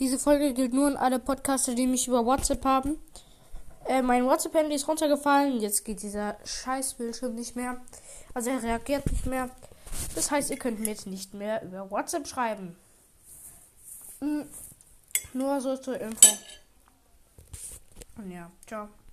Diese Folge gilt nur an alle Podcaster, die mich über WhatsApp haben. Äh, mein WhatsApp-Handy ist runtergefallen. Jetzt geht dieser scheiß Bildschirm nicht mehr. Also er reagiert nicht mehr. Das heißt, ihr könnt mir jetzt nicht mehr über WhatsApp schreiben. Hm, nur so zur Info. Und ja, ciao.